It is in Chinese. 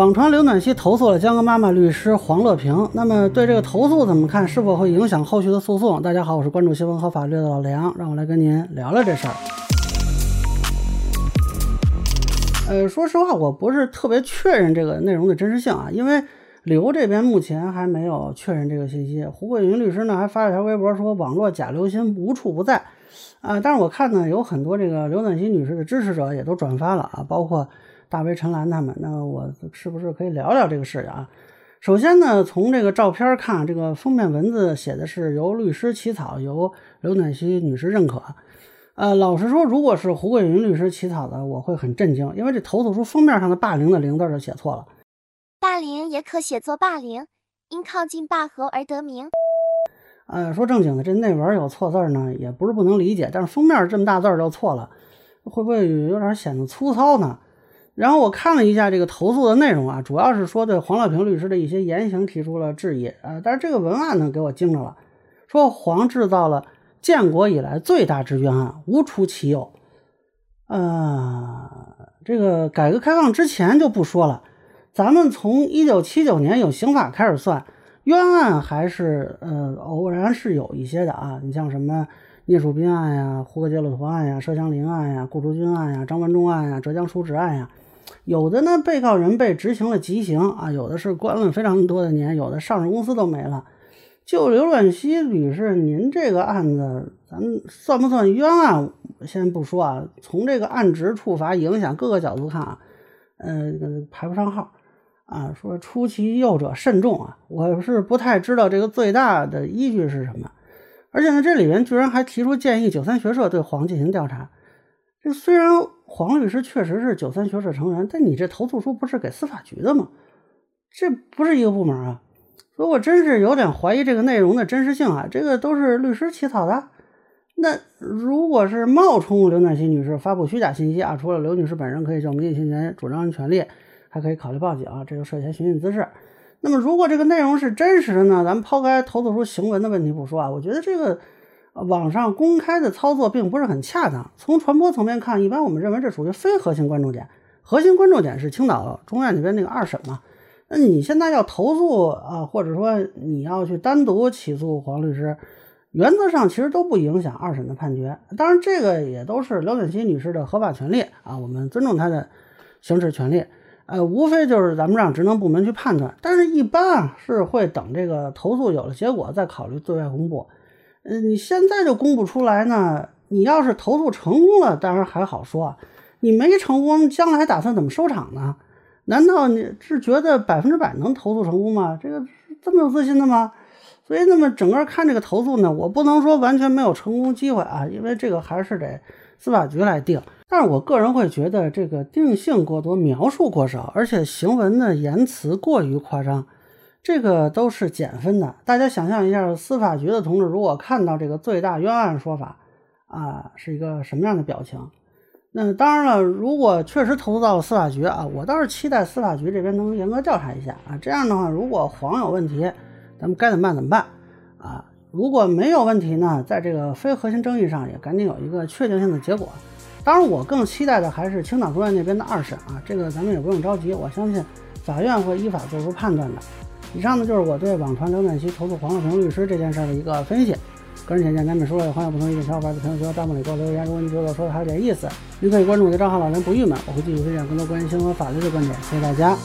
网传刘暖希投诉了江歌妈妈律师黄乐平，那么对这个投诉怎么看？是否会影响后续的诉讼？大家好，我是关注新闻和法律的老梁，让我来跟您聊聊这事儿。呃，说实话，我不是特别确认这个内容的真实性啊，因为刘这边目前还没有确认这个信息。胡桂云律师呢还发了条微博说，网络假流新无处不在啊。但是我看呢，有很多这个刘暖希女士的支持者也都转发了啊，包括。大为陈岚他们，那我是不是可以聊聊这个事情啊？首先呢，从这个照片看，这个封面文字写的是由律师起草，由刘暖希女士认可。呃，老实说，如果是胡桂云律师起草的，我会很震惊，因为这投诉书封面上的“霸凌”的“凌”字就写错了。霸凌也可写作霸凌，因靠近霸河而得名。呃，说正经的，这内文有错字呢，也不是不能理解，但是封面这么大字就错了，会不会有点显得粗糙呢？然后我看了一下这个投诉的内容啊，主要是说对黄乐平律师的一些言行提出了质疑啊。但是这个文案呢，给我惊着了，说黄制造了建国以来最大之冤案，无出其右。呃，这个改革开放之前就不说了，咱们从一九七九年有刑法开始算，冤案还是呃偶然是有一些的啊。你像什么？聂树斌案呀，胡格杰鲁图案呀，佘祥林案呀，顾竹君案呀，张文忠案呀，浙江叔侄案呀，有的呢，被告人被执行了极刑啊，有的是关了非常多的年，有的上市公司都没了。就刘暖希女士，您这个案子，咱算不算冤案？先不说啊，从这个案值、处罚、影响各个角度看啊，呃，排不上号啊。说出其右者慎重啊，我是不太知道这个最大的依据是什么。而且呢，这里面居然还提出建议九三学社对黄进行调查。这虽然黄律师确实是九三学社成员，但你这投诉书不是给司法局的吗？这不是一个部门啊！如果真是有点怀疑这个内容的真实性啊，这个都是律师起草的。那如果是冒充刘暖心女士发布虚假信息啊，除了刘女士本人可以向民事侵权主张权利，还可以考虑报警啊，这就涉嫌寻衅滋事。那么，如果这个内容是真实的呢？咱们抛开投诉书行文的问题不说啊，我觉得这个网上公开的操作并不是很恰当。从传播层面看，一般我们认为这属于非核心关注点。核心关注点是青岛中院那边那个二审嘛。那你现在要投诉啊，或者说你要去单独起诉黄律师，原则上其实都不影响二审的判决。当然，这个也都是刘暖希女士的合法权利啊，我们尊重她的行使权利。呃，无非就是咱们让职能部门去判断，但是一般啊是会等这个投诉有了结果再考虑对外公布。嗯，你现在就公布出来呢，你要是投诉成功了，当然还好说；你没成功，将来打算怎么收场呢？难道你是觉得百分之百能投诉成功吗？这个这么有自信的吗？所以，那么整个看这个投诉呢，我不能说完全没有成功机会啊，因为这个还是得司法局来定。但是我个人会觉得这个定性过多，描述过少，而且行文的言辞过于夸张，这个都是减分的。大家想象一下，司法局的同志如果看到这个最大冤案说法啊，是一个什么样的表情？那当然了，如果确实投诉到司法局啊，我倒是期待司法局这边能严格调查一下啊。这样的话，如果黄有问题，咱们该怎么办怎么办啊？如果没有问题呢，在这个非核心争议上也赶紧有一个确定性的结果。当然，我更期待的还是青岛中院那边的二审啊，这个咱们也不用着急，我相信法院会依法做出判断的。以上呢就是我对网传刘暖希投诉黄乐平律师这件事的一个分析。个人浅见难免说了，欢迎不同意见小伙伴在评论区和弹幕里给我留言。如果你觉得我说的还有点意思，您可以关注我的账号老梁不郁闷，我会继续分享更多关于新闻法律的观点。谢谢大家。